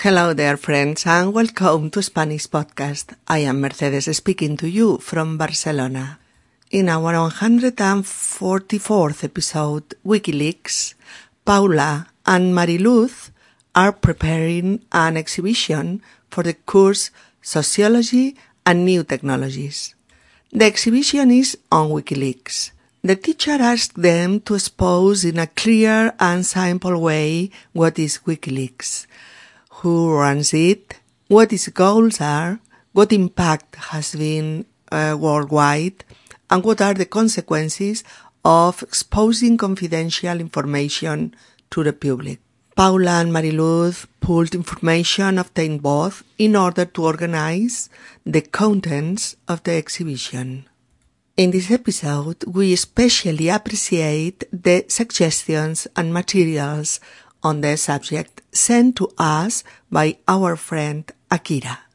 Hello there, friends, and welcome to Spanish Podcast. I am Mercedes speaking to you from Barcelona. In our 144th episode, WikiLeaks, Paula and Mariluz are preparing an exhibition for the course Sociology and New Technologies. The exhibition is on WikiLeaks. The teacher asked them to expose in a clear and simple way what is WikiLeaks who runs it, what its goals are, what impact has been uh, worldwide, and what are the consequences of exposing confidential information to the public. Paula and Mariluz pulled information obtained both in order to organize the contents of the exhibition. In this episode, we especially appreciate the suggestions and materials on the subject sent to us by our friend Akira.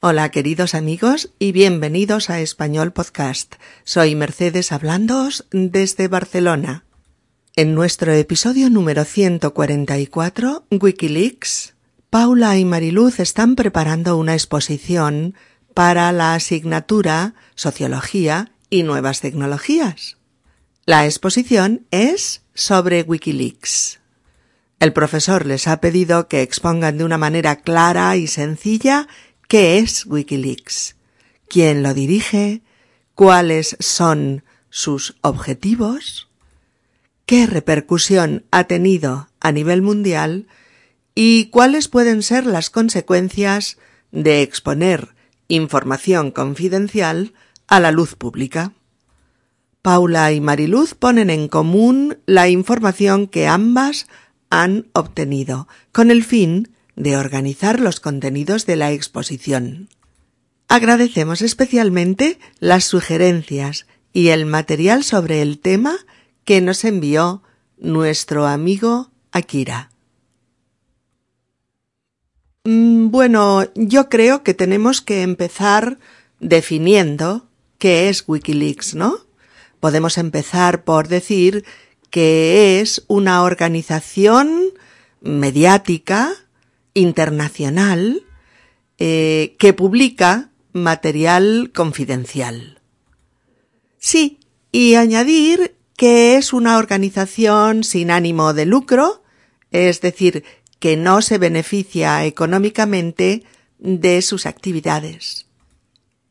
Hola queridos amigos y bienvenidos a Español Podcast. Soy Mercedes hablándoos desde Barcelona. En nuestro episodio número 144, Wikileaks, Paula y Mariluz están preparando una exposición para la asignatura Sociología y Nuevas Tecnologías. La exposición es sobre Wikileaks. El profesor les ha pedido que expongan de una manera clara y sencilla qué es Wikileaks, quién lo dirige, cuáles son sus objetivos, qué repercusión ha tenido a nivel mundial y cuáles pueden ser las consecuencias de exponer información confidencial a la luz pública. Paula y Mariluz ponen en común la información que ambas han obtenido, con el fin de organizar los contenidos de la exposición. Agradecemos especialmente las sugerencias y el material sobre el tema que nos envió nuestro amigo Akira. Mm, bueno, yo creo que tenemos que empezar definiendo qué es Wikileaks, ¿no? Podemos empezar por decir que es una organización mediática internacional eh, que publica material confidencial. Sí, y añadir que es una organización sin ánimo de lucro, es decir, que no se beneficia económicamente de sus actividades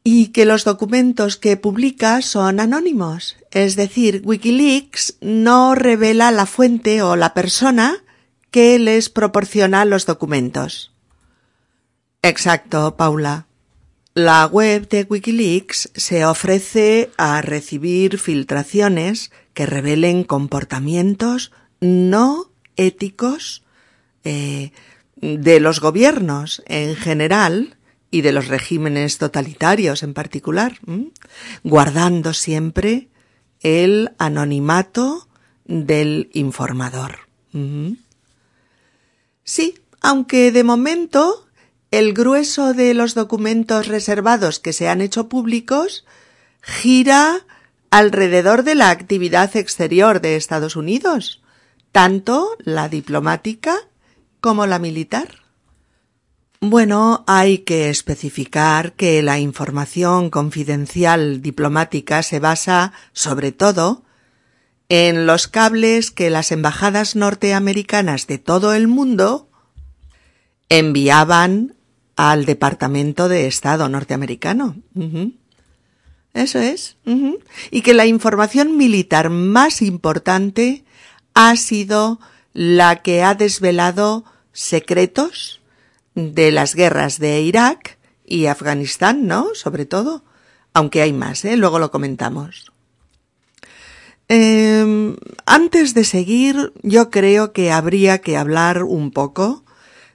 y que los documentos que publica son anónimos. Es decir, Wikileaks no revela la fuente o la persona que les proporciona los documentos. Exacto, Paula. La web de Wikileaks se ofrece a recibir filtraciones que revelen comportamientos no éticos eh, de los gobiernos en general y de los regímenes totalitarios en particular, guardando siempre el anonimato del informador. Sí, aunque de momento el grueso de los documentos reservados que se han hecho públicos gira alrededor de la actividad exterior de Estados Unidos, tanto la diplomática como la militar. Bueno, hay que especificar que la información confidencial diplomática se basa, sobre todo, en los cables que las embajadas norteamericanas de todo el mundo enviaban al Departamento de Estado norteamericano. Eso es. Y que la información militar más importante ha sido la que ha desvelado secretos de las guerras de Irak y Afganistán, ¿no? Sobre todo. Aunque hay más, ¿eh? Luego lo comentamos. Em, antes de seguir, yo creo que habría que hablar un poco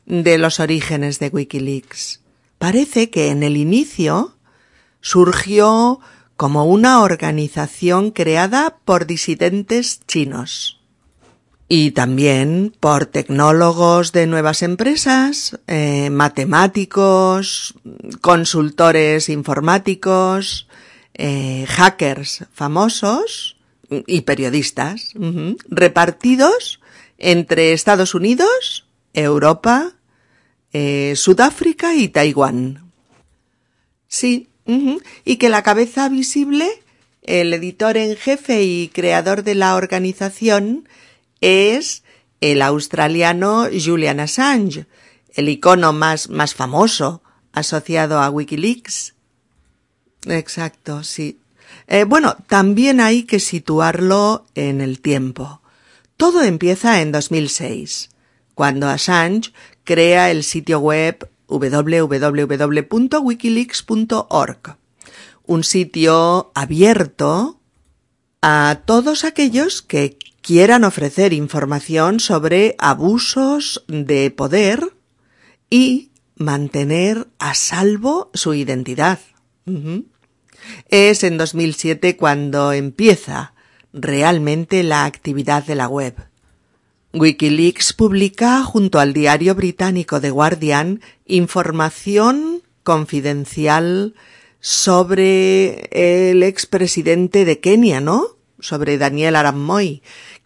de los orígenes de Wikileaks. Parece que en el inicio surgió como una organización creada por disidentes chinos y también por tecnólogos de nuevas empresas, eh, matemáticos, consultores informáticos, eh, hackers famosos y periodistas, repartidos entre Estados Unidos, Europa, eh, Sudáfrica y Taiwán. Sí, y que la cabeza visible, el editor en jefe y creador de la organización, es el australiano Julian Assange, el icono más, más famoso asociado a Wikileaks. Exacto, sí. Eh, bueno, también hay que situarlo en el tiempo. Todo empieza en 2006, cuando Assange crea el sitio web www.wikileaks.org, un sitio abierto a todos aquellos que quieran ofrecer información sobre abusos de poder y mantener a salvo su identidad. Es en 2007 cuando empieza realmente la actividad de la web. Wikileaks publica junto al diario británico The Guardian información confidencial sobre el expresidente de Kenia, ¿no? Sobre Daniel Arap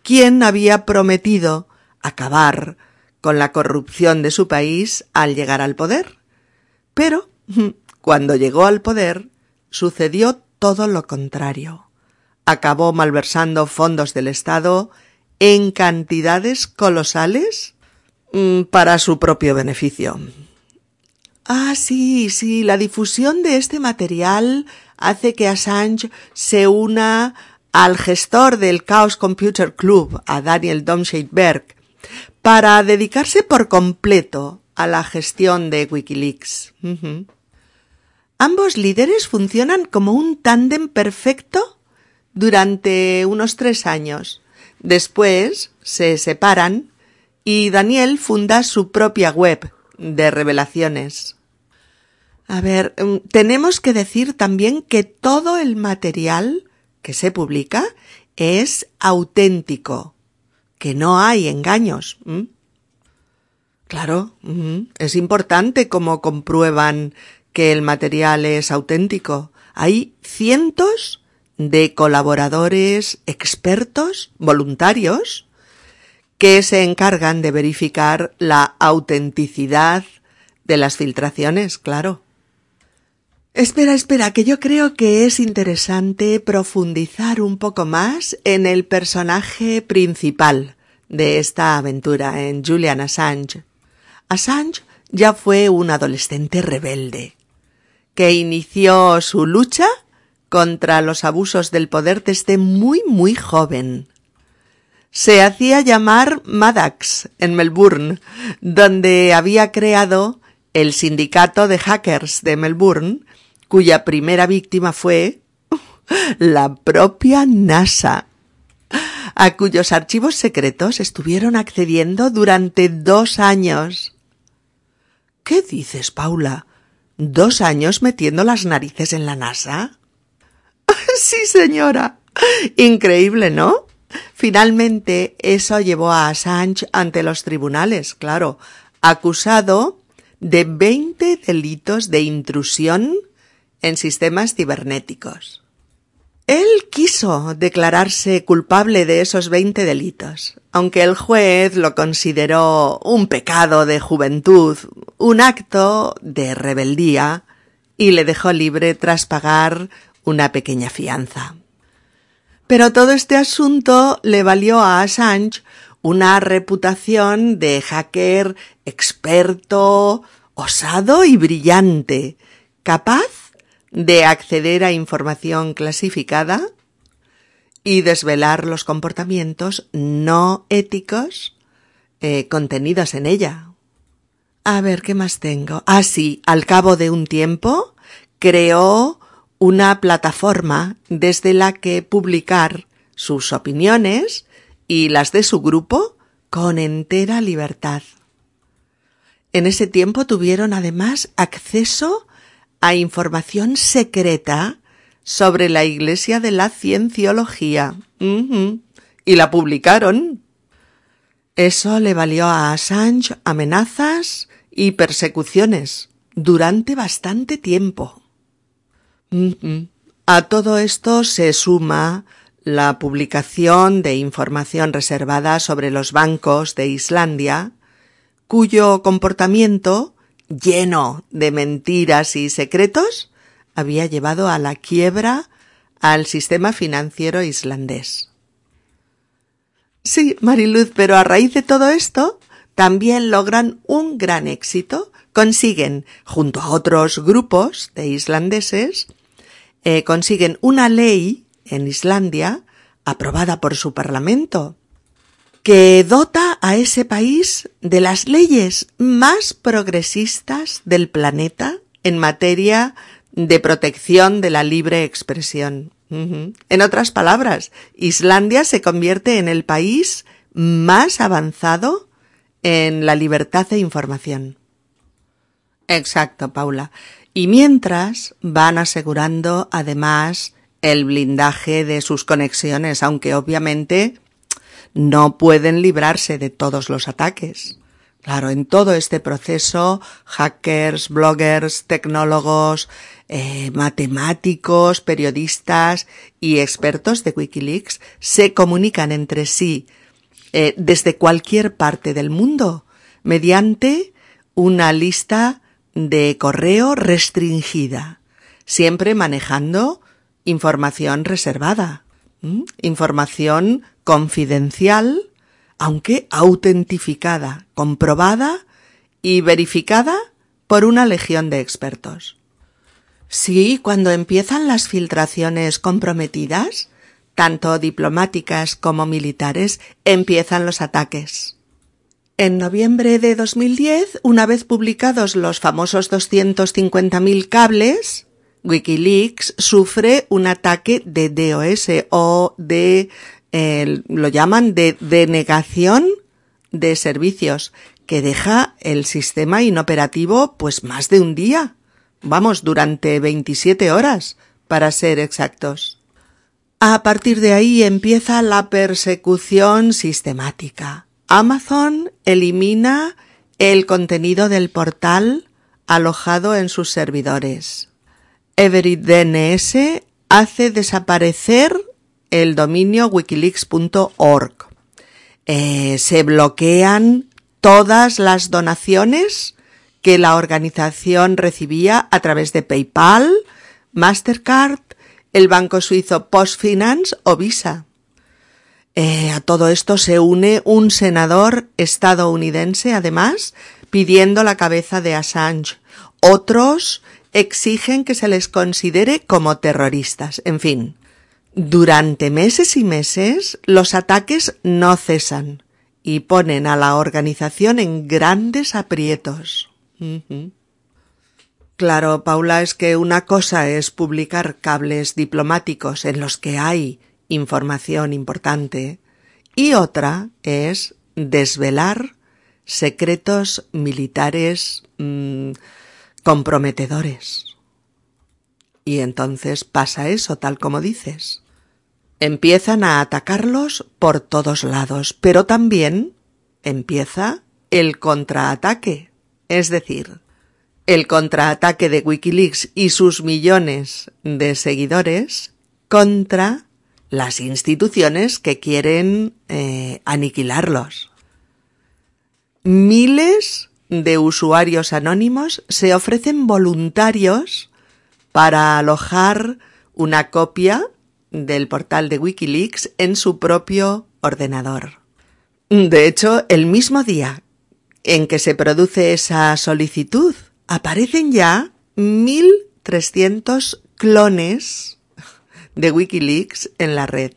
quien había prometido acabar con la corrupción de su país al llegar al poder. Pero, cuando llegó al poder, sucedió todo lo contrario. Acabó malversando fondos del Estado en cantidades colosales mm, para su propio beneficio. Ah, sí, sí, la difusión de este material hace que Assange se una al gestor del Chaos Computer Club, a Daniel Domscheit-Berg, para dedicarse por completo a la gestión de Wikileaks. Ambos líderes funcionan como un tándem perfecto durante unos tres años. Después se separan y Daniel funda su propia web de revelaciones. A ver, mm, tenemos que decir también que todo el material que se publica es auténtico, que no hay engaños. Claro, es importante cómo comprueban que el material es auténtico. Hay cientos de colaboradores expertos, voluntarios, que se encargan de verificar la autenticidad de las filtraciones, claro. Espera, espera, que yo creo que es interesante profundizar un poco más en el personaje principal de esta aventura, en Julian Assange. Assange ya fue un adolescente rebelde, que inició su lucha contra los abusos del poder desde muy muy joven. Se hacía llamar Maddox en Melbourne, donde había creado el sindicato de hackers de Melbourne, cuya primera víctima fue la propia NASA, a cuyos archivos secretos estuvieron accediendo durante dos años. ¿Qué dices, Paula? ¿Dos años metiendo las narices en la NASA? sí, señora. Increíble, ¿no? Finalmente, eso llevó a Assange ante los tribunales, claro, acusado de veinte delitos de intrusión en sistemas cibernéticos. Él quiso declararse culpable de esos veinte delitos, aunque el juez lo consideró un pecado de juventud, un acto de rebeldía, y le dejó libre tras pagar una pequeña fianza. Pero todo este asunto le valió a Assange una reputación de hacker experto, osado y brillante, capaz de acceder a información clasificada y desvelar los comportamientos no éticos eh, contenidos en ella. A ver, ¿qué más tengo? Ah, sí, al cabo de un tiempo creó una plataforma desde la que publicar sus opiniones y las de su grupo con entera libertad. En ese tiempo tuvieron además acceso a información secreta sobre la Iglesia de la Cienciología. Y la publicaron. Eso le valió a Assange amenazas y persecuciones durante bastante tiempo. A todo esto se suma la publicación de información reservada sobre los bancos de Islandia, cuyo comportamiento lleno de mentiras y secretos, había llevado a la quiebra al sistema financiero islandés. Sí, Mariluz, pero a raíz de todo esto, también logran un gran éxito, consiguen, junto a otros grupos de islandeses, eh, consiguen una ley en Islandia, aprobada por su parlamento, que dota a ese país de las leyes más progresistas del planeta en materia de protección de la libre expresión. En otras palabras, Islandia se convierte en el país más avanzado en la libertad de información. Exacto, Paula. Y mientras van asegurando además el blindaje de sus conexiones, aunque obviamente no pueden librarse de todos los ataques. Claro, en todo este proceso, hackers, bloggers, tecnólogos, eh, matemáticos, periodistas y expertos de Wikileaks se comunican entre sí eh, desde cualquier parte del mundo mediante una lista de correo restringida, siempre manejando información reservada, información confidencial, aunque autentificada, comprobada y verificada por una legión de expertos. Sí, cuando empiezan las filtraciones comprometidas, tanto diplomáticas como militares, empiezan los ataques. En noviembre de 2010, una vez publicados los famosos 250.000 cables, Wikileaks sufre un ataque de DOS o de, lo llaman de denegación de servicios, que deja el sistema inoperativo pues más de un día. Vamos, durante 27 horas, para ser exactos. A partir de ahí empieza la persecución sistemática. Amazon elimina el contenido del portal alojado en sus servidores. EveryDNS hace desaparecer el dominio wikileaks.org. Eh, se bloquean todas las donaciones que la organización recibía a través de PayPal, Mastercard, el banco suizo Postfinance o Visa. Eh, a todo esto se une un senador estadounidense, además, pidiendo la cabeza de Assange. Otros exigen que se les considere como terroristas. En fin, durante meses y meses los ataques no cesan y ponen a la organización en grandes aprietos. Claro, Paula, es que una cosa es publicar cables diplomáticos en los que hay información importante y otra es desvelar secretos militares mm, comprometedores. Y entonces pasa eso, tal como dices. Empiezan a atacarlos por todos lados, pero también empieza el contraataque. Es decir, el contraataque de Wikileaks y sus millones de seguidores contra las instituciones que quieren eh, aniquilarlos. Miles de usuarios anónimos se ofrecen voluntarios para alojar una copia del portal de Wikileaks en su propio ordenador. De hecho, el mismo día en que se produce esa solicitud, aparecen ya 1.300 clones de Wikileaks en la red.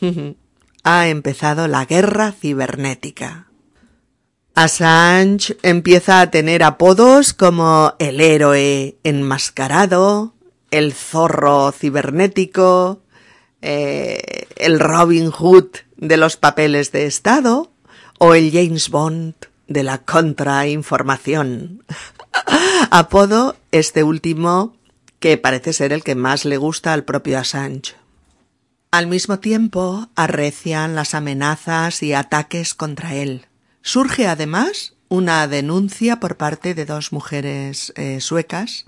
ha empezado la guerra cibernética. Assange empieza a tener apodos como el héroe enmascarado, el zorro cibernético, eh, el Robin Hood de los papeles de Estado o el James Bond de la contrainformación. Apodo este último que parece ser el que más le gusta al propio Assange. Al mismo tiempo arrecian las amenazas y ataques contra él. Surge además una denuncia por parte de dos mujeres eh, suecas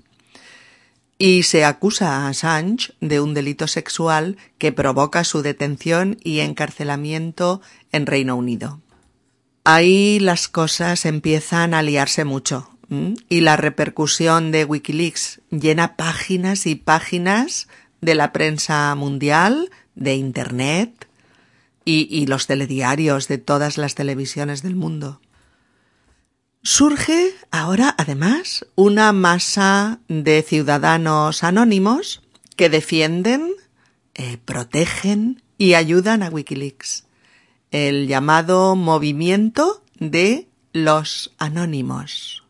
y se acusa a Assange de un delito sexual que provoca su detención y encarcelamiento en Reino Unido. Ahí las cosas empiezan a liarse mucho. Y la repercusión de Wikileaks llena páginas y páginas de la prensa mundial, de Internet y, y los telediarios de todas las televisiones del mundo. Surge ahora, además, una masa de ciudadanos anónimos que defienden, eh, protegen y ayudan a Wikileaks. El llamado movimiento de los anónimos.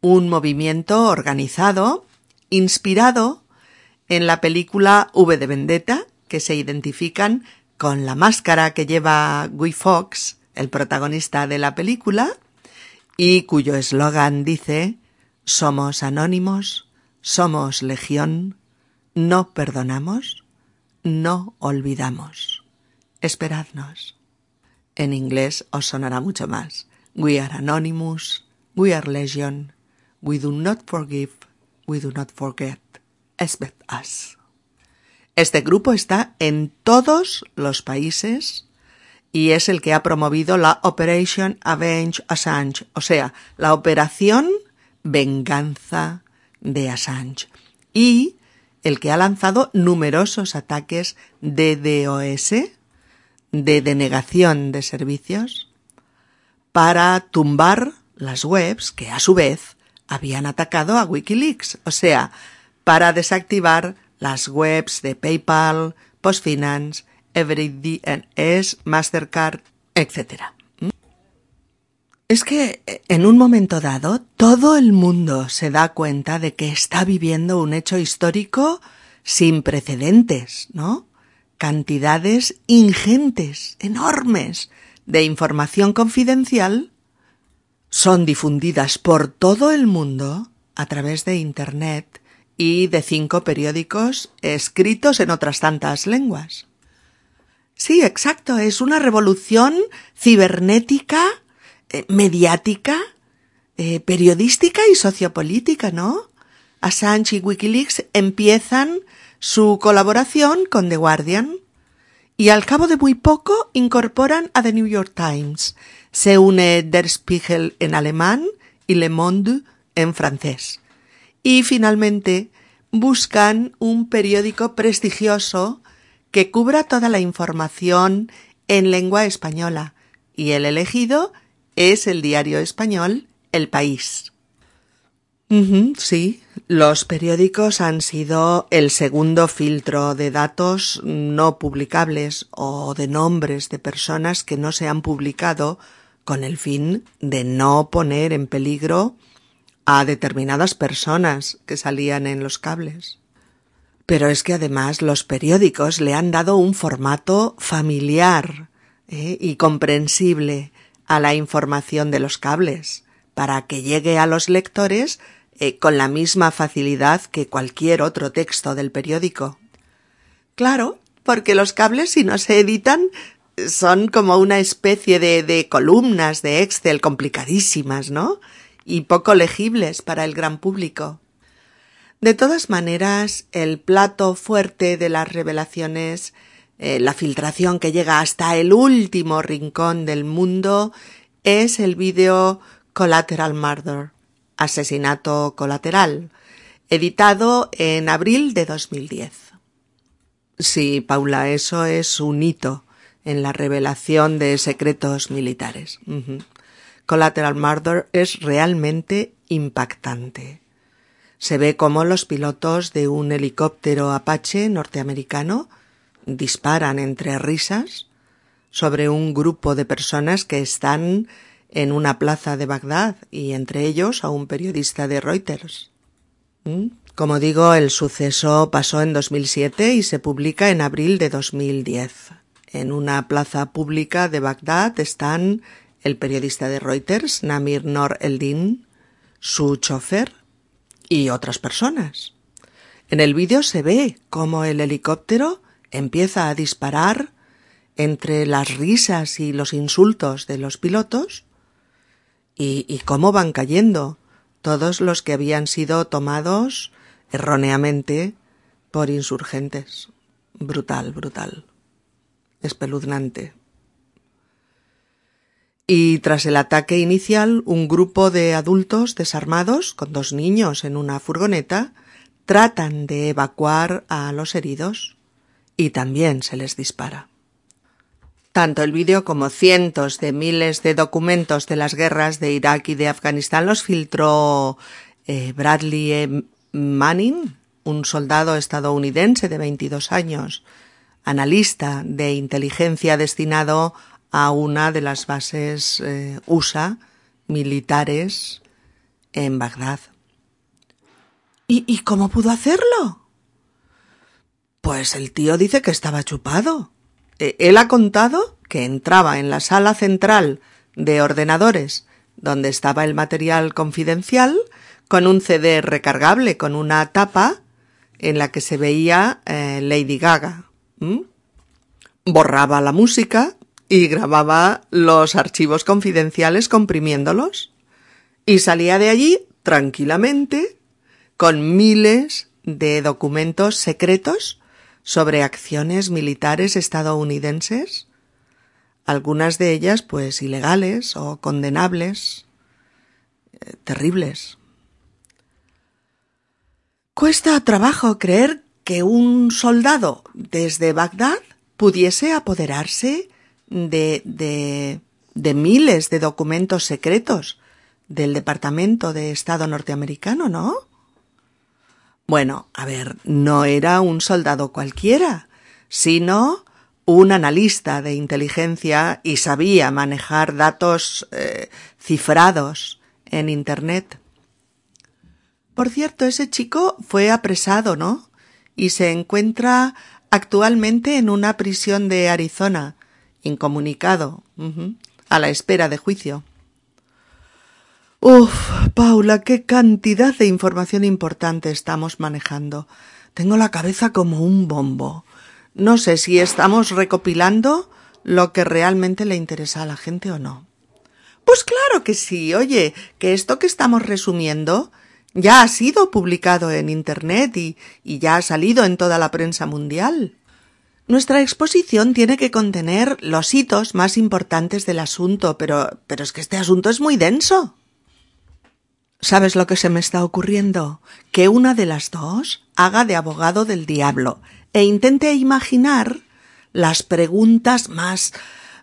Un movimiento organizado, inspirado en la película V de Vendetta, que se identifican con la máscara que lleva Guy Fawkes, el protagonista de la película, y cuyo eslogan dice Somos anónimos, somos legión, no perdonamos, no olvidamos. Esperadnos. En inglés os sonará mucho más. We are anonymous, we are legion, we do not forgive, we do not forget. Expect us. Este grupo está en todos los países y es el que ha promovido la Operation Avenge Assange, o sea, la operación venganza de Assange, y el que ha lanzado numerosos ataques de DOS, de denegación de servicios, para tumbar las webs que a su vez habían atacado a Wikileaks, o sea, para desactivar las webs de PayPal, Postfinance, es Mastercard, etc. ¿Mm? Es que en un momento dado todo el mundo se da cuenta de que está viviendo un hecho histórico sin precedentes, ¿no? Cantidades ingentes, enormes, de información confidencial son difundidas por todo el mundo a través de Internet y de cinco periódicos escritos en otras tantas lenguas. Sí, exacto. Es una revolución cibernética, eh, mediática, eh, periodística y sociopolítica, ¿no? Assange y Wikileaks empiezan su colaboración con The Guardian y al cabo de muy poco incorporan a The New York Times. Se une Der Spiegel en alemán y Le Monde en francés. Y finalmente buscan un periódico prestigioso que cubra toda la información en lengua española y el elegido es el diario español El País. sí, los periódicos han sido el segundo filtro de datos no publicables o de nombres de personas que no se han publicado con el fin de no poner en peligro a determinadas personas que salían en los cables. Pero es que además los periódicos le han dado un formato familiar ¿eh? y comprensible a la información de los cables, para que llegue a los lectores eh, con la misma facilidad que cualquier otro texto del periódico. Claro, porque los cables si no se editan son como una especie de, de columnas de Excel complicadísimas, ¿no? Y poco legibles para el gran público. De todas maneras, el plato fuerte de las revelaciones, eh, la filtración que llega hasta el último rincón del mundo, es el vídeo Collateral Murder, asesinato colateral, editado en abril de 2010. Sí, Paula, eso es un hito en la revelación de secretos militares. Collateral Murder es realmente impactante se ve cómo los pilotos de un helicóptero Apache norteamericano disparan entre risas sobre un grupo de personas que están en una plaza de Bagdad y entre ellos a un periodista de Reuters. ¿Mm? Como digo, el suceso pasó en 2007 y se publica en abril de 2010. En una plaza pública de Bagdad están el periodista de Reuters, Namir Nor Eldin, su chofer, y otras personas. En el vídeo se ve cómo el helicóptero empieza a disparar entre las risas y los insultos de los pilotos y, y cómo van cayendo todos los que habían sido tomados erróneamente por insurgentes. Brutal, brutal. Espeluznante. Y tras el ataque inicial, un grupo de adultos desarmados, con dos niños en una furgoneta, tratan de evacuar a los heridos y también se les dispara. Tanto el vídeo como cientos de miles de documentos de las guerras de Irak y de Afganistán los filtró eh, Bradley. Manning, un soldado estadounidense de 22 años, analista de inteligencia destinado a una de las bases eh, USA militares en Bagdad. ¿Y, ¿Y cómo pudo hacerlo? Pues el tío dice que estaba chupado. E, él ha contado que entraba en la sala central de ordenadores donde estaba el material confidencial con un CD recargable con una tapa en la que se veía eh, Lady Gaga. Borraba la música y grababa los archivos confidenciales comprimiéndolos y salía de allí tranquilamente con miles de documentos secretos sobre acciones militares estadounidenses, algunas de ellas pues ilegales o condenables, eh, terribles. Cuesta trabajo creer que un soldado desde Bagdad pudiese apoderarse de, de, de miles de documentos secretos del Departamento de Estado norteamericano, ¿no? Bueno, a ver, no era un soldado cualquiera, sino un analista de inteligencia y sabía manejar datos eh, cifrados en Internet. Por cierto, ese chico fue apresado, ¿no? Y se encuentra actualmente en una prisión de Arizona, incomunicado, a la espera de juicio. Uf, Paula, qué cantidad de información importante estamos manejando. Tengo la cabeza como un bombo. No sé si estamos recopilando lo que realmente le interesa a la gente o no. Pues claro que sí. Oye, que esto que estamos resumiendo ya ha sido publicado en Internet y, y ya ha salido en toda la prensa mundial. Nuestra exposición tiene que contener los hitos más importantes del asunto, pero, pero es que este asunto es muy denso. ¿Sabes lo que se me está ocurriendo? Que una de las dos haga de abogado del diablo e intente imaginar las preguntas más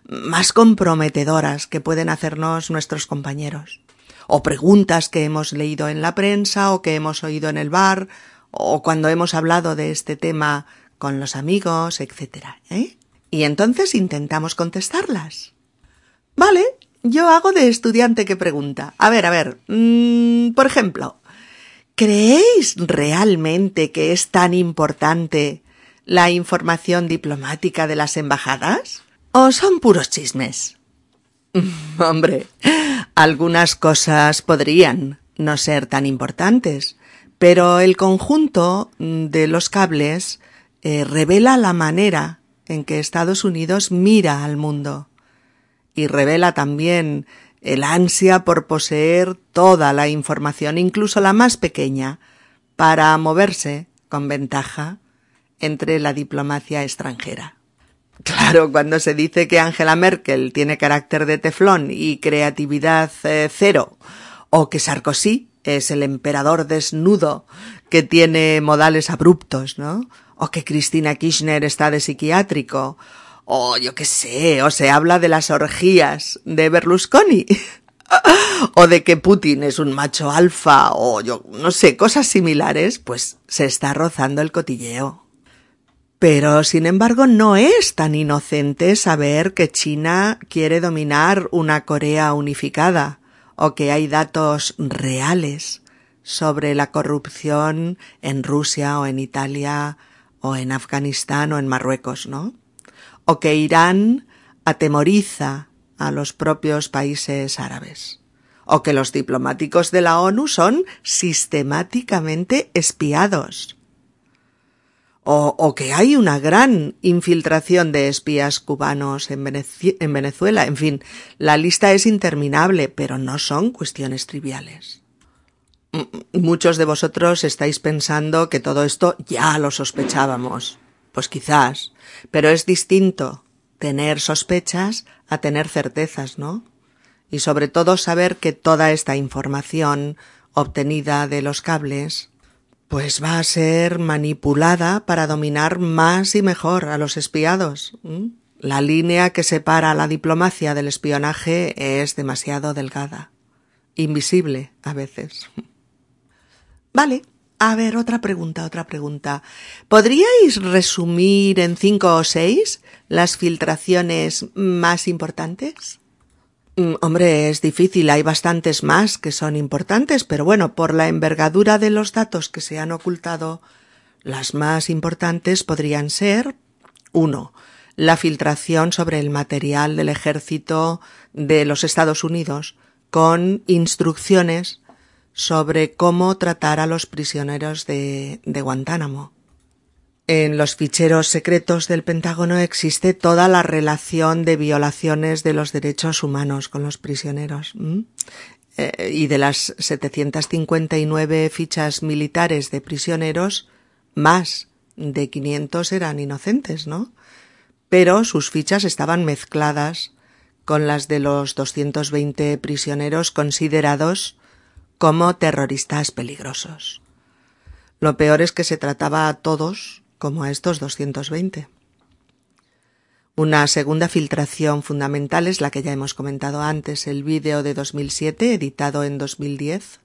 más comprometedoras que pueden hacernos nuestros compañeros o preguntas que hemos leído en la prensa o que hemos oído en el bar o cuando hemos hablado de este tema con los amigos, etc. ¿eh? Y entonces intentamos contestarlas. Vale, yo hago de estudiante que pregunta. A ver, a ver, mmm, por ejemplo, ¿creéis realmente que es tan importante la información diplomática de las embajadas? ¿O son puros chismes? Hombre, algunas cosas podrían no ser tan importantes, pero el conjunto de los cables eh, revela la manera en que Estados Unidos mira al mundo y revela también el ansia por poseer toda la información, incluso la más pequeña, para moverse con ventaja entre la diplomacia extranjera. Claro, cuando se dice que Angela Merkel tiene carácter de teflón y creatividad eh, cero, o que Sarkozy es el emperador desnudo que tiene modales abruptos, ¿no? O que Cristina Kirchner está de psiquiátrico, o yo qué sé, o se habla de las orgías de Berlusconi, o de que Putin es un macho alfa, o yo no sé, cosas similares, pues se está rozando el cotilleo. Pero, sin embargo, no es tan inocente saber que China quiere dominar una Corea unificada o que hay datos reales sobre la corrupción en Rusia o en Italia o en Afganistán o en Marruecos, ¿no? O que Irán atemoriza a los propios países árabes. O que los diplomáticos de la ONU son sistemáticamente espiados o, o, que hay una gran infiltración de espías cubanos en, en, Venezuela. En fin, la lista es interminable, pero no son cuestiones triviales. Muchos de vosotros estáis pensando que todo esto ya lo sospechábamos. Pues quizás, pero es distinto tener sospechas a tener certezas, ¿no? y sobre todo saber que toda esta información obtenida de los cables pues va a ser manipulada para dominar más y mejor a los espiados. La línea que separa la diplomacia del espionaje es demasiado delgada, invisible a veces. Vale, a ver, otra pregunta, otra pregunta. ¿Podríais resumir en cinco o seis las filtraciones más importantes? Mm, hombre, es difícil, hay bastantes más que son importantes, pero bueno, por la envergadura de los datos que se han ocultado, las más importantes podrían ser uno, la filtración sobre el material del ejército de los Estados Unidos con instrucciones sobre cómo tratar a los prisioneros de, de Guantánamo. En los ficheros secretos del Pentágono existe toda la relación de violaciones de los derechos humanos con los prisioneros. Eh, y de las 759 fichas militares de prisioneros, más de 500 eran inocentes, ¿no? Pero sus fichas estaban mezcladas con las de los 220 prisioneros considerados como terroristas peligrosos. Lo peor es que se trataba a todos como a estos 220. Una segunda filtración fundamental es la que ya hemos comentado antes, el vídeo de 2007, editado en 2010,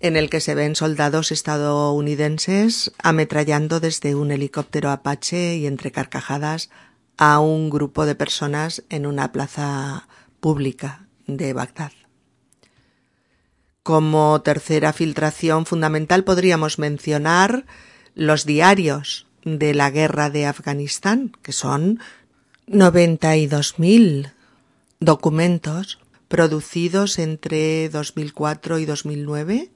en el que se ven soldados estadounidenses ametrallando desde un helicóptero Apache y entre carcajadas a un grupo de personas en una plaza pública de Bagdad. Como tercera filtración fundamental podríamos mencionar los diarios de la guerra de Afganistán, que son 92.000 documentos producidos entre 2004 y 2009,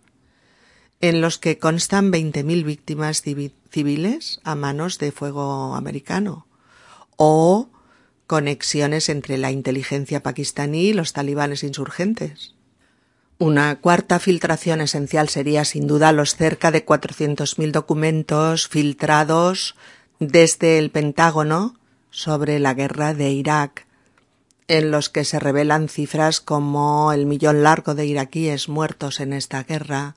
en los que constan 20.000 víctimas civiles a manos de fuego americano, o conexiones entre la inteligencia pakistaní y los talibanes insurgentes. Una cuarta filtración esencial sería sin duda los cerca de 400.000 documentos filtrados desde el Pentágono sobre la guerra de Irak, en los que se revelan cifras como el millón largo de iraquíes muertos en esta guerra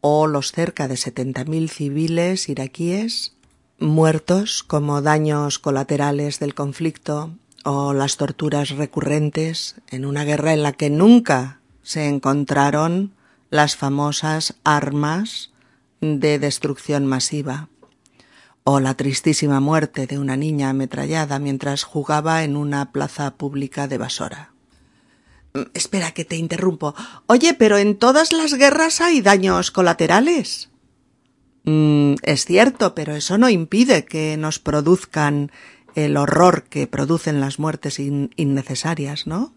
o los cerca de 70.000 civiles iraquíes muertos como daños colaterales del conflicto o las torturas recurrentes en una guerra en la que nunca se encontraron las famosas armas de destrucción masiva o la tristísima muerte de una niña ametrallada mientras jugaba en una plaza pública de Basora. Mm, espera que te interrumpo. Oye, pero en todas las guerras hay daños colaterales. Mm, es cierto, pero eso no impide que nos produzcan el horror que producen las muertes innecesarias, ¿no?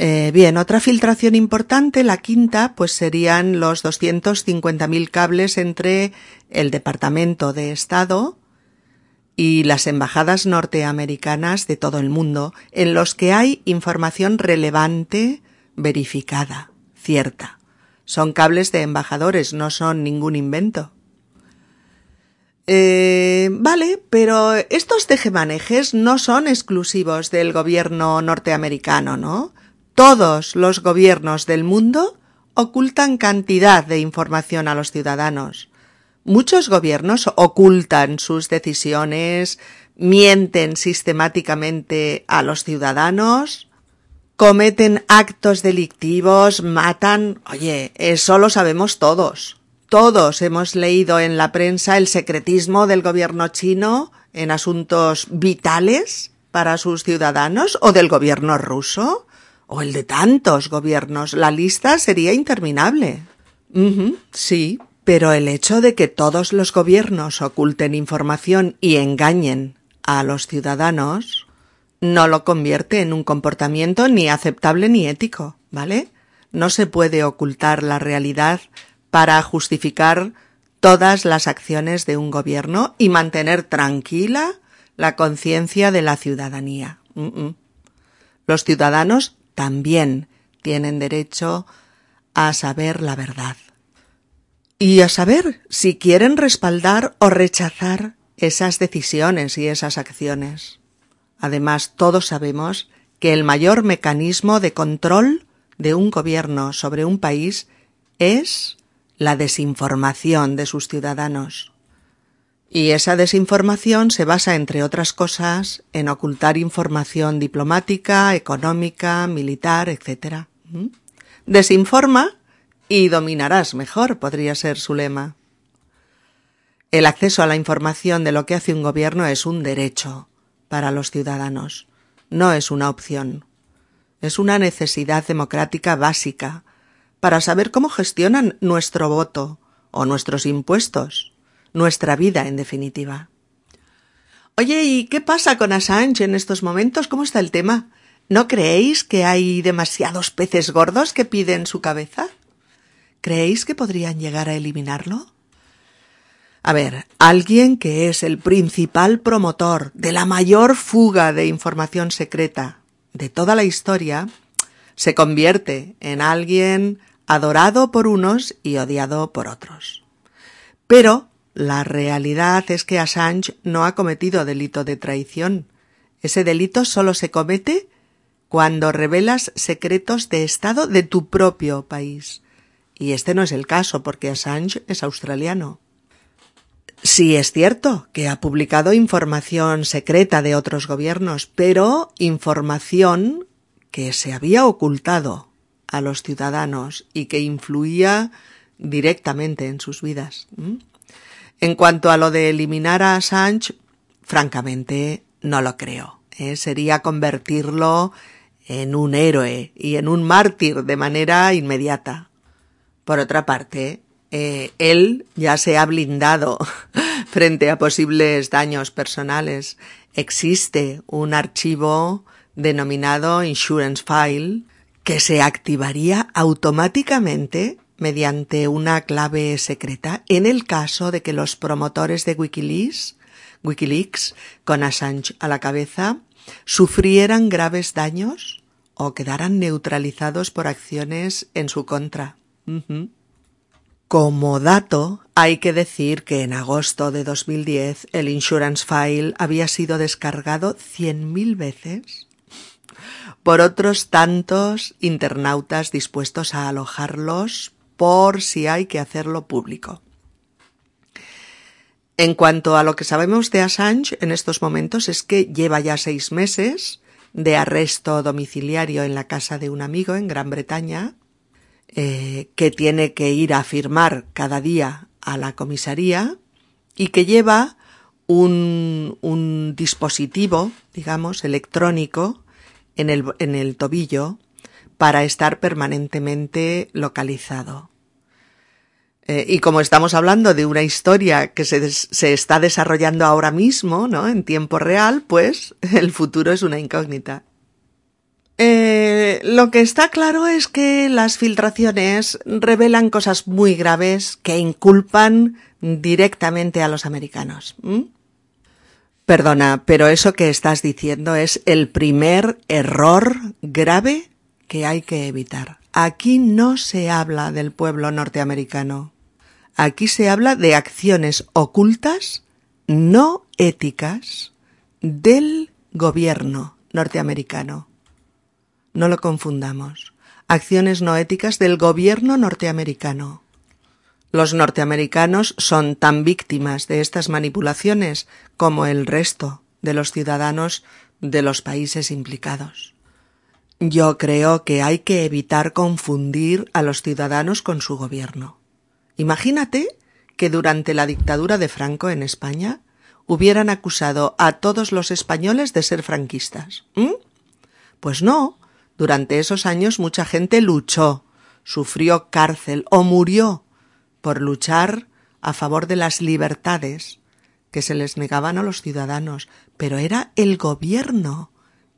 Eh, bien, otra filtración importante, la quinta, pues serían los 250.000 cables entre el Departamento de Estado y las embajadas norteamericanas de todo el mundo, en los que hay información relevante, verificada, cierta. Son cables de embajadores, no son ningún invento. Eh, vale, pero estos tejemanejes no son exclusivos del gobierno norteamericano, ¿no? Todos los gobiernos del mundo ocultan cantidad de información a los ciudadanos. Muchos gobiernos ocultan sus decisiones, mienten sistemáticamente a los ciudadanos, cometen actos delictivos, matan. Oye, eso lo sabemos todos. Todos hemos leído en la prensa el secretismo del gobierno chino en asuntos vitales para sus ciudadanos o del gobierno ruso o el de tantos gobiernos. La lista sería interminable. sí, pero el hecho de que todos los gobiernos oculten información y engañen a los ciudadanos no lo convierte en un comportamiento ni aceptable ni ético, ¿vale? No se puede ocultar la realidad para justificar todas las acciones de un gobierno y mantener tranquila la conciencia de la ciudadanía. Los ciudadanos también tienen derecho a saber la verdad. Y a saber si quieren respaldar o rechazar esas decisiones y esas acciones. Además, todos sabemos que el mayor mecanismo de control de un gobierno sobre un país es la desinformación de sus ciudadanos. Y esa desinformación se basa, entre otras cosas, en ocultar información diplomática, económica, militar, etc. ¿Mm? Desinforma y dominarás mejor, podría ser su lema. El acceso a la información de lo que hace un gobierno es un derecho para los ciudadanos, no es una opción. Es una necesidad democrática básica para saber cómo gestionan nuestro voto o nuestros impuestos, nuestra vida en definitiva. Oye, ¿y qué pasa con Assange en estos momentos? ¿Cómo está el tema? ¿No creéis que hay demasiados peces gordos que piden su cabeza? ¿Creéis que podrían llegar a eliminarlo? A ver, alguien que es el principal promotor de la mayor fuga de información secreta de toda la historia, se convierte en alguien adorado por unos y odiado por otros. Pero la realidad es que Assange no ha cometido delito de traición. Ese delito solo se comete cuando revelas secretos de Estado de tu propio país. Y este no es el caso porque Assange es australiano. Sí es cierto que ha publicado información secreta de otros gobiernos, pero información que se había ocultado a los ciudadanos y que influía directamente en sus vidas. En cuanto a lo de eliminar a Assange, francamente no lo creo. ¿eh? Sería convertirlo en un héroe y en un mártir de manera inmediata. Por otra parte, eh, él ya se ha blindado frente a posibles daños personales. Existe un archivo denominado Insurance File que se activaría automáticamente mediante una clave secreta en el caso de que los promotores de Wikileaks, Wikileaks con Assange a la cabeza, sufrieran graves daños o quedaran neutralizados por acciones en su contra. Como dato, hay que decir que en agosto de 2010 el Insurance File había sido descargado 100.000 veces por otros tantos internautas dispuestos a alojarlos por si hay que hacerlo público. En cuanto a lo que sabemos de Assange en estos momentos es que lleva ya seis meses de arresto domiciliario en la casa de un amigo en Gran Bretaña eh, que tiene que ir a firmar cada día a la comisaría y que lleva un, un dispositivo, digamos, electrónico en el, en el tobillo para estar permanentemente localizado. Eh, y como estamos hablando de una historia que se, se, está desarrollando ahora mismo, ¿no? En tiempo real, pues el futuro es una incógnita. Eh, lo que está claro es que las filtraciones revelan cosas muy graves que inculpan directamente a los americanos. Perdona, pero eso que estás diciendo es el primer error grave que hay que evitar. Aquí no se habla del pueblo norteamericano. Aquí se habla de acciones ocultas, no éticas, del gobierno norteamericano. No lo confundamos. Acciones no éticas del gobierno norteamericano. Los norteamericanos son tan víctimas de estas manipulaciones como el resto de los ciudadanos de los países implicados. Yo creo que hay que evitar confundir a los ciudadanos con su gobierno. Imagínate que durante la dictadura de Franco en España hubieran acusado a todos los españoles de ser franquistas. Pues no, durante esos años mucha gente luchó, sufrió cárcel o murió por luchar a favor de las libertades que se les negaban a los ciudadanos, pero era el gobierno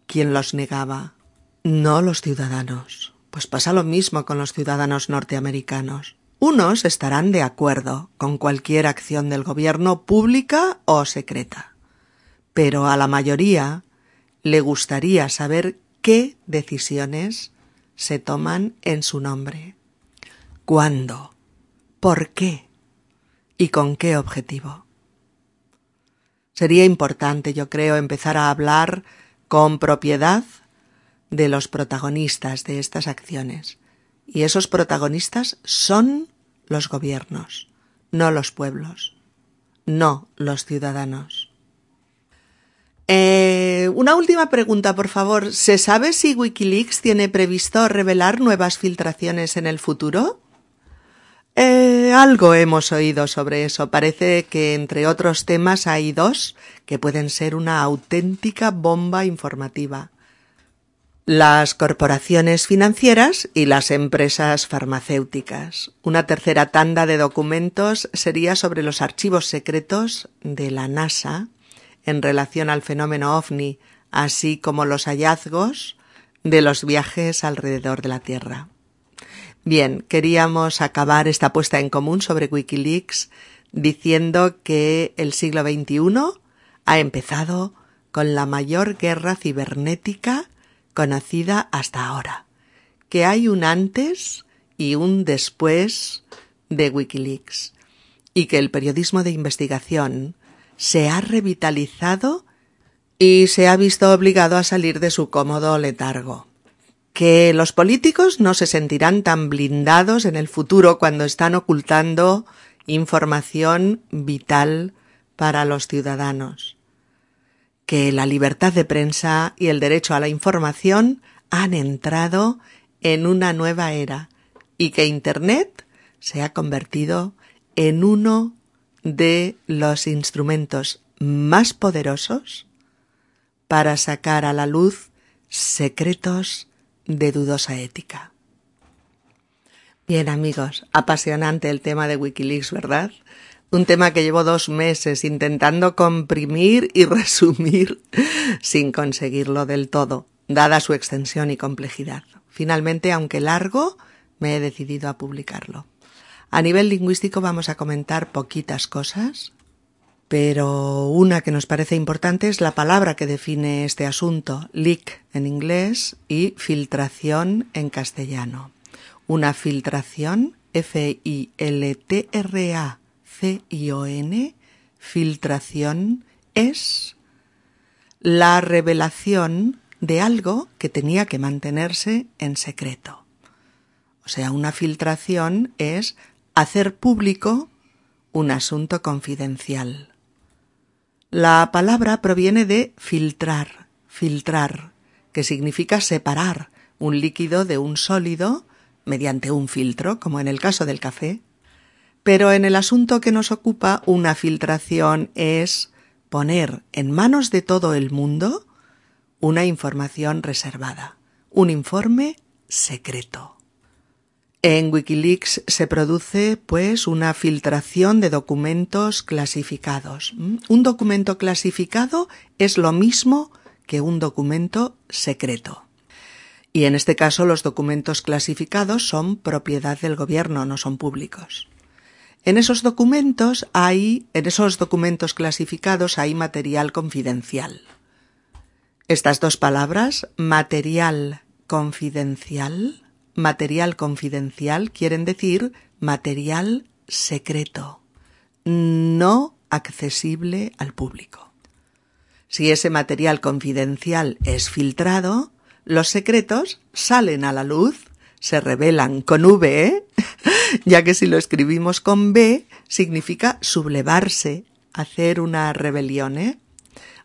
quien los negaba, no los ciudadanos. Pues pasa lo mismo con los ciudadanos norteamericanos. Unos estarán de acuerdo con cualquier acción del gobierno pública o secreta, pero a la mayoría le gustaría saber qué decisiones se toman en su nombre, cuándo, por qué y con qué objetivo. Sería importante, yo creo, empezar a hablar con propiedad de los protagonistas de estas acciones. Y esos protagonistas son los gobiernos, no los pueblos, no los ciudadanos. Eh, una última pregunta, por favor. ¿Se sabe si Wikileaks tiene previsto revelar nuevas filtraciones en el futuro? Eh, algo hemos oído sobre eso. Parece que entre otros temas hay dos que pueden ser una auténtica bomba informativa. Las corporaciones financieras y las empresas farmacéuticas. Una tercera tanda de documentos sería sobre los archivos secretos de la NASA en relación al fenómeno ovni, así como los hallazgos de los viajes alrededor de la Tierra. Bien, queríamos acabar esta puesta en común sobre Wikileaks diciendo que el siglo XXI ha empezado con la mayor guerra cibernética conocida hasta ahora, que hay un antes y un después de Wikileaks, y que el periodismo de investigación se ha revitalizado y se ha visto obligado a salir de su cómodo letargo. Que los políticos no se sentirán tan blindados en el futuro cuando están ocultando información vital para los ciudadanos. Que la libertad de prensa y el derecho a la información han entrado en una nueva era y que Internet se ha convertido en uno de los instrumentos más poderosos para sacar a la luz secretos de dudosa ética. Bien amigos, apasionante el tema de Wikileaks, ¿verdad? Un tema que llevo dos meses intentando comprimir y resumir sin conseguirlo del todo, dada su extensión y complejidad. Finalmente, aunque largo, me he decidido a publicarlo. A nivel lingüístico vamos a comentar poquitas cosas, pero una que nos parece importante es la palabra que define este asunto, leak en inglés y filtración en castellano. Una filtración, F-I-L-T-R-A-C-I-O-N, filtración es la revelación de algo que tenía que mantenerse en secreto. O sea, una filtración es hacer público un asunto confidencial. La palabra proviene de filtrar, filtrar, que significa separar un líquido de un sólido mediante un filtro, como en el caso del café. Pero en el asunto que nos ocupa, una filtración es poner en manos de todo el mundo una información reservada, un informe secreto. En Wikileaks se produce, pues, una filtración de documentos clasificados. ¿Mm? Un documento clasificado es lo mismo que un documento secreto. Y en este caso los documentos clasificados son propiedad del gobierno, no son públicos. En esos documentos hay, en esos documentos clasificados hay material confidencial. Estas dos palabras, material confidencial, material confidencial quieren decir material secreto, no accesible al público. Si ese material confidencial es filtrado, los secretos salen a la luz, se revelan con V, ¿eh? ya que si lo escribimos con B significa sublevarse, hacer una rebelión. ¿eh?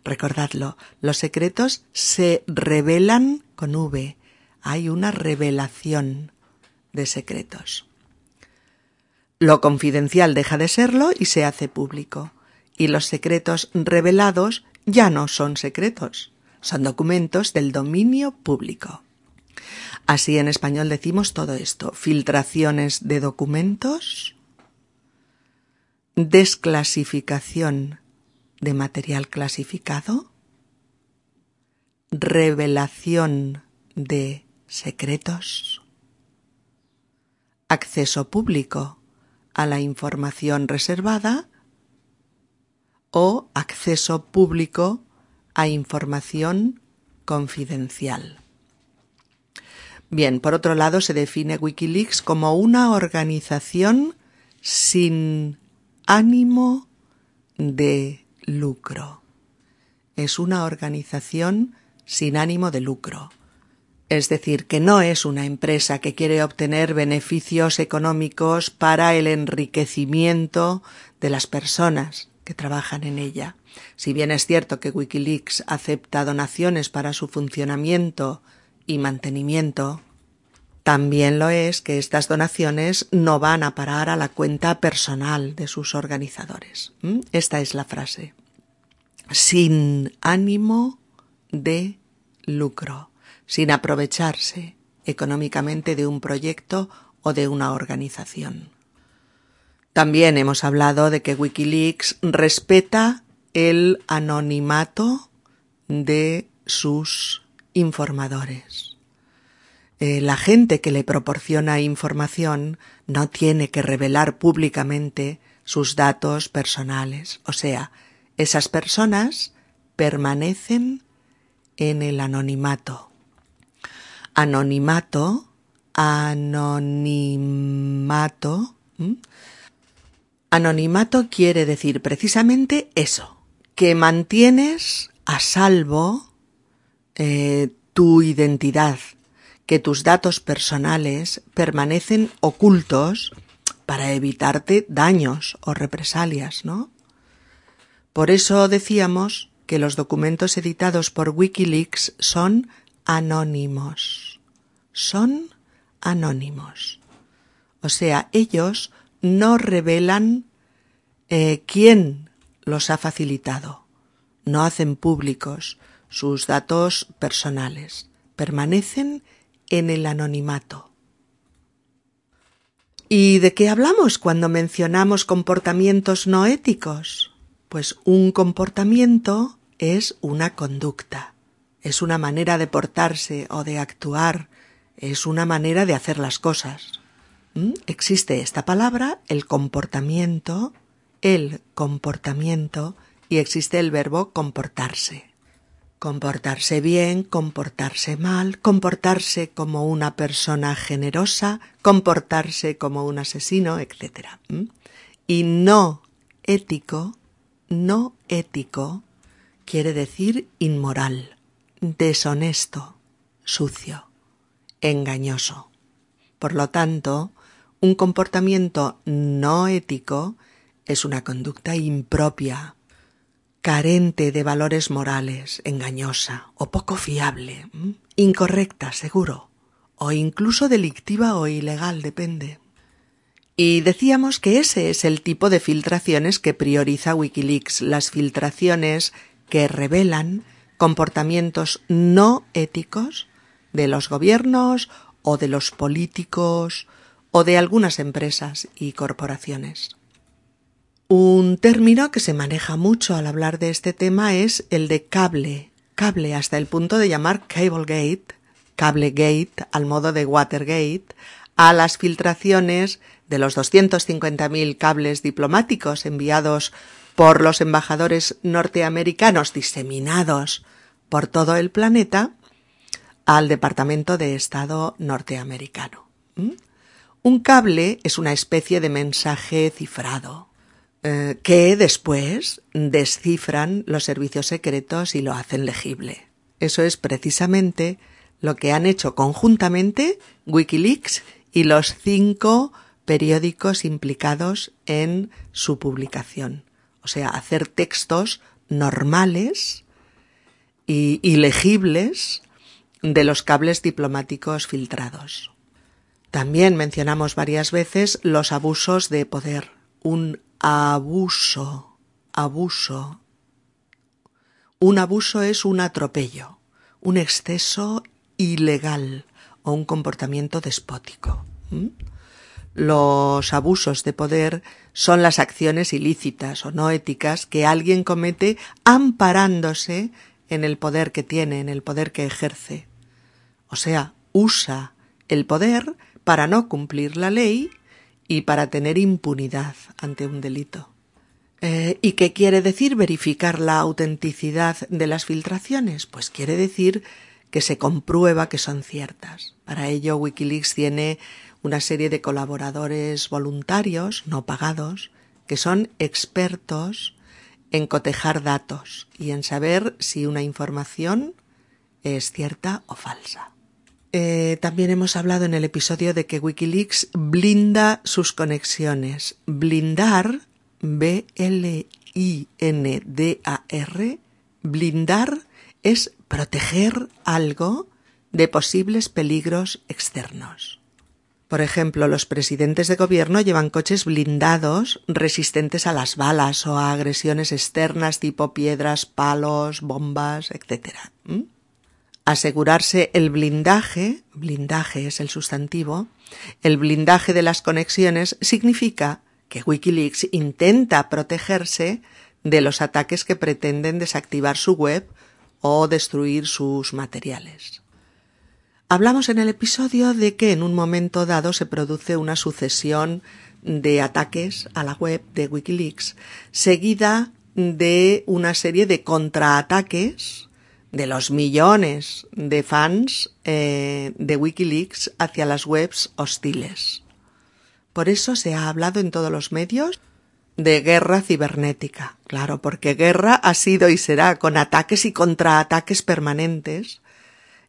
Recordadlo, los secretos se revelan con V, hay una revelación de secretos. Lo confidencial deja de serlo y se hace público, y los secretos revelados ya no son secretos, son documentos del dominio público. Así en español decimos todo esto, filtraciones de documentos, desclasificación de material clasificado, revelación de secretos, acceso público a la información reservada o acceso público a información confidencial. Bien, por otro lado, se define Wikileaks como una organización sin ánimo de lucro. Es una organización sin ánimo de lucro Es decir, que no es una empresa que quiere obtener beneficios económicos para el enriquecimiento de las personas que trabajan en ella. Si bien es cierto que Wikileaks acepta donaciones para su funcionamiento y mantenimiento, también lo es que estas donaciones no van a parar a la cuenta personal de sus organizadores. ¿Mm? Esta es la frase. Sin ánimo de lucro sin aprovecharse económicamente de un proyecto o de una organización. También hemos hablado de que Wikileaks respeta el anonimato de sus informadores. Eh, la gente que le proporciona información no tiene que revelar públicamente sus datos personales. O sea, esas personas permanecen en el anonimato anonimato, anonimato. Anonimato quiere decir precisamente eso, que mantienes a salvo eh, tu identidad, que tus datos personales permanecen ocultos para evitarte daños o represalias, ¿no? Por eso decíamos que los documentos editados por Wikileaks son anónimos. Son anónimos. O sea, ellos no revelan eh, quién los ha facilitado. No hacen públicos sus datos personales. Permanecen en el anonimato. ¿Y de qué hablamos cuando mencionamos comportamientos no éticos? Pues un comportamiento es una conducta es una manera de portarse o de actuar, es una manera de hacer las cosas. ¿Mm? Existe esta palabra, el comportamiento, el comportamiento, y existe el verbo comportarse. Comportarse bien, comportarse mal, comportarse como una persona generosa, comportarse como un asesino, etc. Y no ético, no ético, quiere decir inmoral deshonesto, sucio, engañoso. Por lo tanto, un comportamiento no ético es una conducta impropia, carente de valores morales, engañosa o poco fiable, incorrecta, seguro, o incluso delictiva o ilegal, depende. Y decíamos que ese es el tipo de filtraciones que prioriza Wikileaks, las filtraciones que revelan comportamientos no éticos de los gobiernos o de los políticos o de algunas empresas y corporaciones. Un término que se maneja mucho al hablar de este tema es el de cable, cable hasta el punto de llamar Cablegate, Cablegate al modo de Watergate, a las filtraciones de los 250.000 cables diplomáticos enviados por los embajadores norteamericanos diseminados por todo el planeta al Departamento de Estado norteamericano. Un cable es una especie de mensaje cifrado eh, que después descifran los servicios secretos y lo hacen legible. Eso es precisamente lo que han hecho conjuntamente Wikileaks y los cinco periódicos implicados en su publicación o sea, hacer textos normales y, legibles de los cables diplomáticos filtrados. También mencionamos varias veces los abusos de poder. Un abuso, abuso. Un abuso es un atropello, un exceso ilegal o un comportamiento despótico. Los abusos de poder son las acciones ilícitas o no éticas que alguien comete amparándose en el poder que tiene, en el poder que ejerce. O sea, usa el poder para no cumplir la ley y para tener impunidad ante un delito. Eh, ¿Y qué quiere decir verificar la autenticidad de las filtraciones? Pues quiere decir que se comprueba que son ciertas. Para ello Wikileaks tiene una serie de colaboradores voluntarios, no pagados, que son expertos en cotejar datos y en saber si una información es cierta o falsa. Eh, también hemos hablado en el episodio de que Wikileaks blinda sus conexiones. Blindar, B-L-I-N-D-A-R, blindar es proteger algo de posibles peligros externos. Por ejemplo, los presidentes de gobierno llevan coches blindados resistentes a las balas o a agresiones externas tipo piedras, palos, bombas, etc. Asegurarse el blindaje, blindaje es el sustantivo, el blindaje de las conexiones significa que Wikileaks intenta protegerse de los ataques que pretenden desactivar su web o destruir sus materiales. Hablamos en el episodio de que en un momento dado se produce una sucesión de ataques a la web de Wikileaks, seguida de una serie de contraataques de los millones de fans eh, de Wikileaks hacia las webs hostiles. Por eso se ha hablado en todos los medios de guerra cibernética. Claro, porque guerra ha sido y será con ataques y contraataques permanentes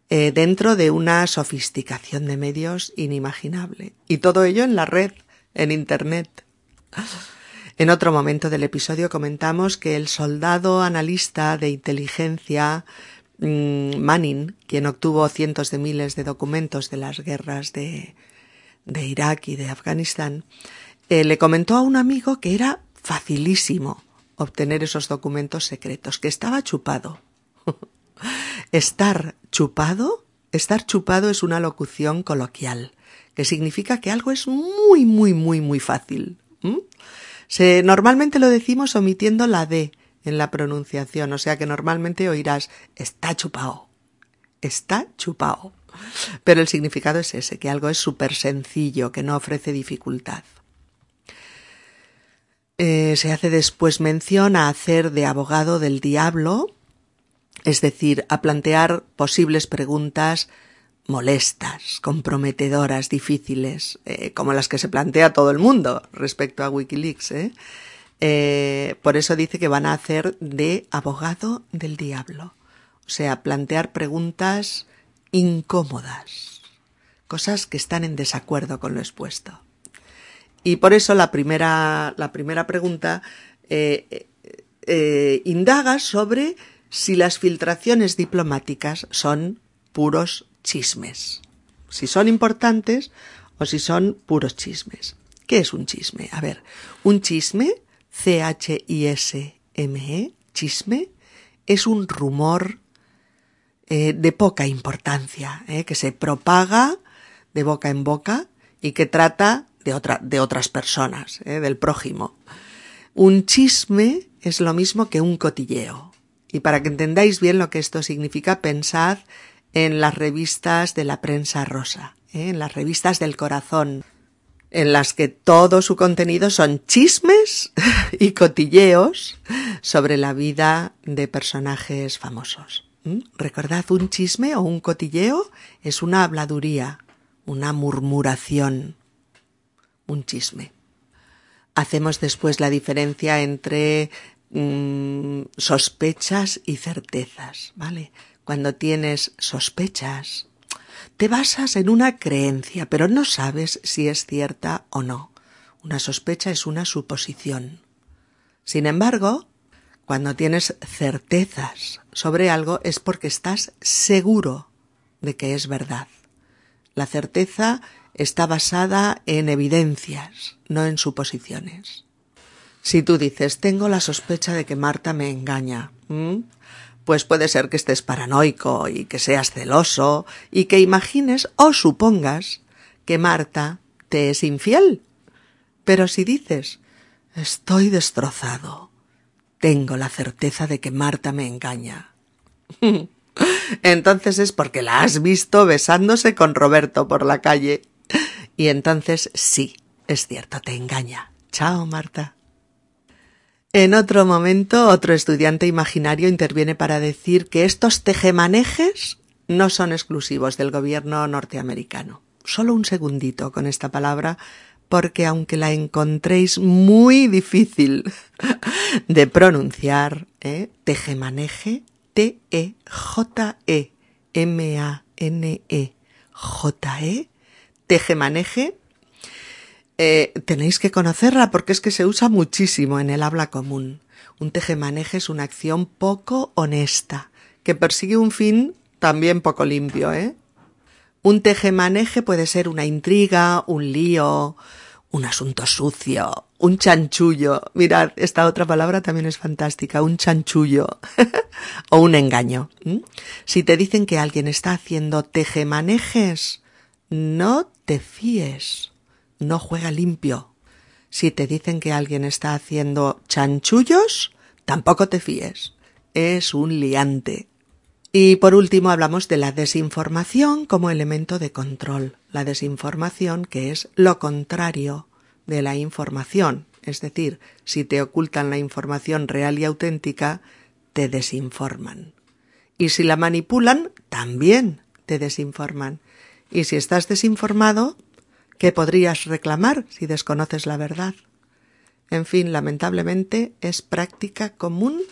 eh, dentro de una sofisticación de medios inimaginable. Y todo ello en la red, en Internet. En otro momento del episodio comentamos que el soldado analista de inteligencia Manning, quien obtuvo cientos de miles de documentos de las guerras de, Irak y de Afganistán, eh, le comentó a un amigo que era facilísimo obtener esos documentos secretos, que estaba chupado. Estar chupado, estar chupado es una locución coloquial, que significa que algo es muy, muy, muy, muy fácil. Normalmente lo decimos omitiendo la D en la pronunciación, o sea que normalmente oirás está chupado, está chupado. Pero el significado es ese, que algo es súper sencillo, que no ofrece dificultad. Eh, se hace después mención a hacer de abogado del diablo es decir, a plantear posibles preguntas molestas, comprometedoras, difíciles, eh, como las que se plantea todo el mundo respecto a Wikileaks. ¿eh? Eh, por eso dice que van a hacer de abogado del diablo, o sea, plantear preguntas incómodas, cosas que están en desacuerdo con lo expuesto. Y por eso la primera, la primera pregunta indaga sobre si las filtraciones diplomáticas son puros chismes, si son importantes o si son puros chismes. ¿Qué es un chisme? A ver, un chisme, C-H-I-S-M-E, chisme, es un rumor eh, de poca importancia, eh, que se propaga de boca en boca y que trata de, otra, de otras personas, eh, del prójimo. Un chisme es lo mismo que un cotilleo. Y para que entendáis bien lo que esto significa, pensad en las revistas de la prensa rosa, en las revistas del corazón, en las que todo su contenido son chismes y cotilleos sobre la vida de personajes famosos. Recordad, un chisme o un cotilleo es una habladuría, una murmuración, un chisme. Hacemos después la diferencia entre Mm, sospechas y certezas, ¿vale? Cuando tienes sospechas, te basas en una creencia, pero no sabes si es cierta o no. Una sospecha es una suposición. Sin embargo, cuando tienes certezas sobre algo es porque estás seguro de que es verdad. La certeza está basada en evidencias, no en suposiciones. Si tú dices, tengo la sospecha de que Marta me engaña, pues puede ser que estés paranoico y que seas celoso y que imagines o supongas que Marta te es infiel. Pero si dices, estoy destrozado, tengo la certeza de que Marta me engaña. entonces es porque la has visto besándose con Roberto por la calle. Y entonces sí, es cierto, te engaña. Chao, Marta. En otro momento, otro estudiante imaginario interviene para decir que estos tejemanejes no son exclusivos del gobierno norteamericano. Solo un segundito con esta palabra, porque aunque la encontréis muy difícil de pronunciar, ¿eh? tejemaneje, T-E-J-E-M-A-N-E, J-E, tejemaneje. Eh, tenéis que conocerla porque es que se usa muchísimo en el habla común. Un tejemaneje es una acción poco honesta, que persigue un fin también poco limpio, ¿eh? Un tejemaneje puede ser una intriga, un lío, un asunto sucio, un chanchullo. Mirad, esta otra palabra también es fantástica, un chanchullo o un engaño. Si te dicen que alguien está haciendo tejemanejes, no te fíes, no juega limpio. Si te dicen que alguien está haciendo chanchullos, tampoco te fíes, es un liante. Y por último hablamos de la desinformación como elemento de control. La desinformación que es lo contrario de la información. Es decir, si te ocultan la información real y auténtica, te desinforman. Y si la manipulan, también te desinforman. Y si estás desinformado, ¿qué podrías reclamar si desconoces la verdad? En fin, lamentablemente es práctica común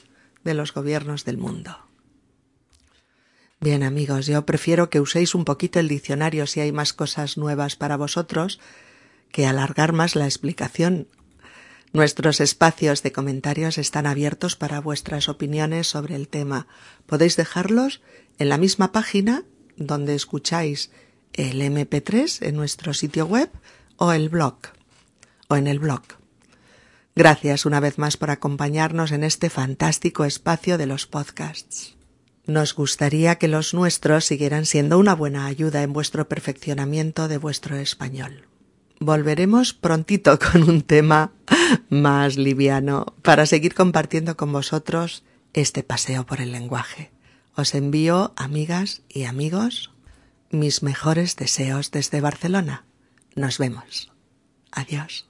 de los gobiernos del mundo. Bien amigos, yo prefiero que uséis un poquito el diccionario si hay más cosas nuevas para vosotros que alargar más la explicación. Nuestros espacios de comentarios están abiertos para vuestras opiniones sobre el tema. Podéis dejarlos en la misma página donde escucháis el MP3 en nuestro sitio web o el blog o en el blog. Gracias una vez más por acompañarnos en este fantástico espacio de los podcasts. Nos gustaría que los nuestros siguieran siendo una buena ayuda en vuestro perfeccionamiento de vuestro español. Volveremos prontito con un tema más liviano para seguir compartiendo con vosotros este paseo por el lenguaje. Os envío, amigas y amigos, mis mejores deseos desde Barcelona. Nos vemos. Adiós.